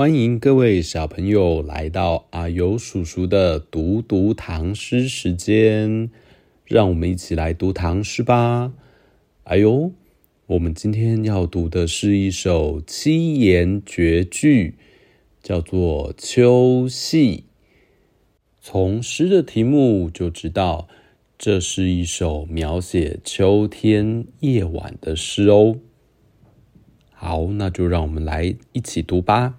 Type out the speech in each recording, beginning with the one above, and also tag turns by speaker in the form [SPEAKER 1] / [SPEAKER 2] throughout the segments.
[SPEAKER 1] 欢迎各位小朋友来到阿尤叔叔的读读唐诗时间，让我们一起来读唐诗吧。哎呦，我们今天要读的是一首七言绝句，叫做《秋夕》。从诗的题目就知道，这是一首描写秋天夜晚的诗哦。好，那就让我们来一起读吧。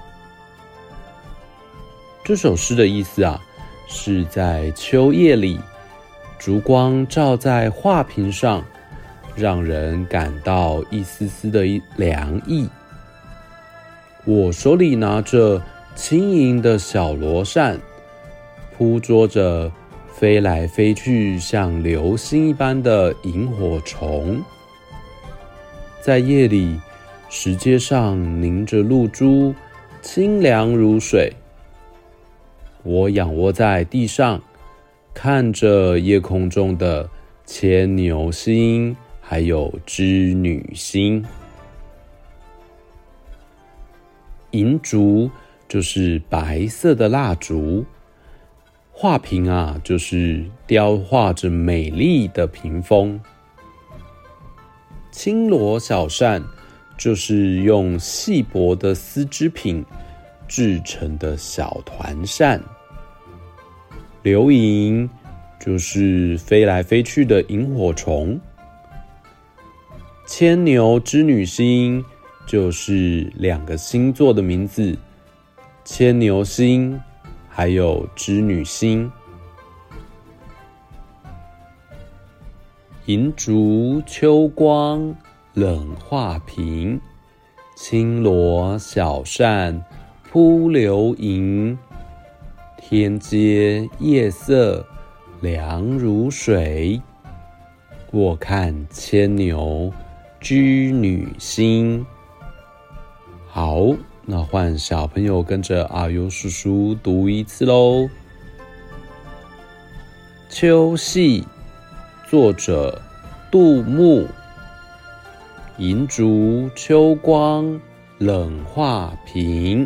[SPEAKER 1] 这首诗的意思啊，是在秋夜里，烛光照在画屏上，让人感到一丝丝的凉意。我手里拿着轻盈的小罗扇，扑捉着飞来飞去像流星一般的萤火虫。在夜里，石阶上凝着露珠，清凉如水。我仰卧在地上，看着夜空中的牵牛星，还有织女星。银烛就是白色的蜡烛，画屏啊，就是雕画着美丽的屏风。轻罗小扇就是用细薄的丝织品。制成的小团扇，流萤就是飞来飞去的萤火虫，牵牛织女星就是两个星座的名字，牵牛星还有织女星。银烛秋光冷画屏，轻罗小扇。扑流萤，天阶夜色凉如水。卧看牵牛织女星。好，那换小朋友跟着阿呦叔叔读一次喽。秋夕，作者杜牧。银烛秋光冷画屏。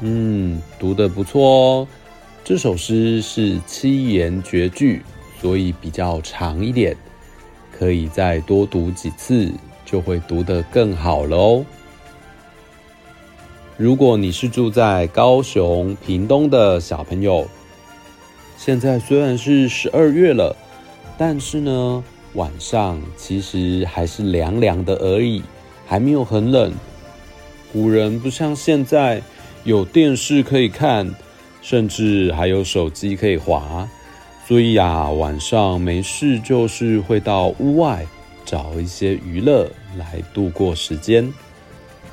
[SPEAKER 1] 嗯，读得不错哦。这首诗是七言绝句，所以比较长一点，可以再多读几次，就会读得更好了哦。如果你是住在高雄、屏东的小朋友，现在虽然是十二月了，但是呢，晚上其实还是凉凉的而已，还没有很冷。古人不像现在。有电视可以看，甚至还有手机可以滑，所以呀，晚上没事就是会到屋外找一些娱乐来度过时间。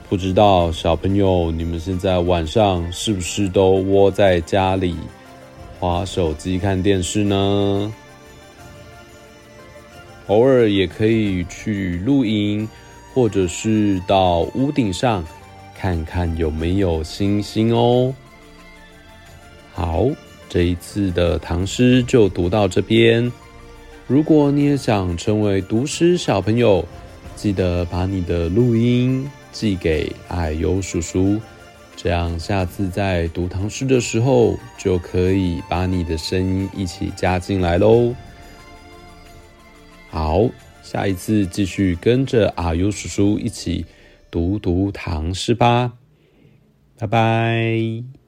[SPEAKER 1] 不知道小朋友，你们现在晚上是不是都窝在家里滑手机看电视呢？偶尔也可以去露营，或者是到屋顶上。看看有没有星星哦。好，这一次的唐诗就读到这边。如果你也想成为读诗小朋友，记得把你的录音寄给啊呦叔叔，这样下次在读唐诗的时候，就可以把你的声音一起加进来喽。好，下一次继续跟着阿尤叔叔一起。读读唐诗吧，拜拜。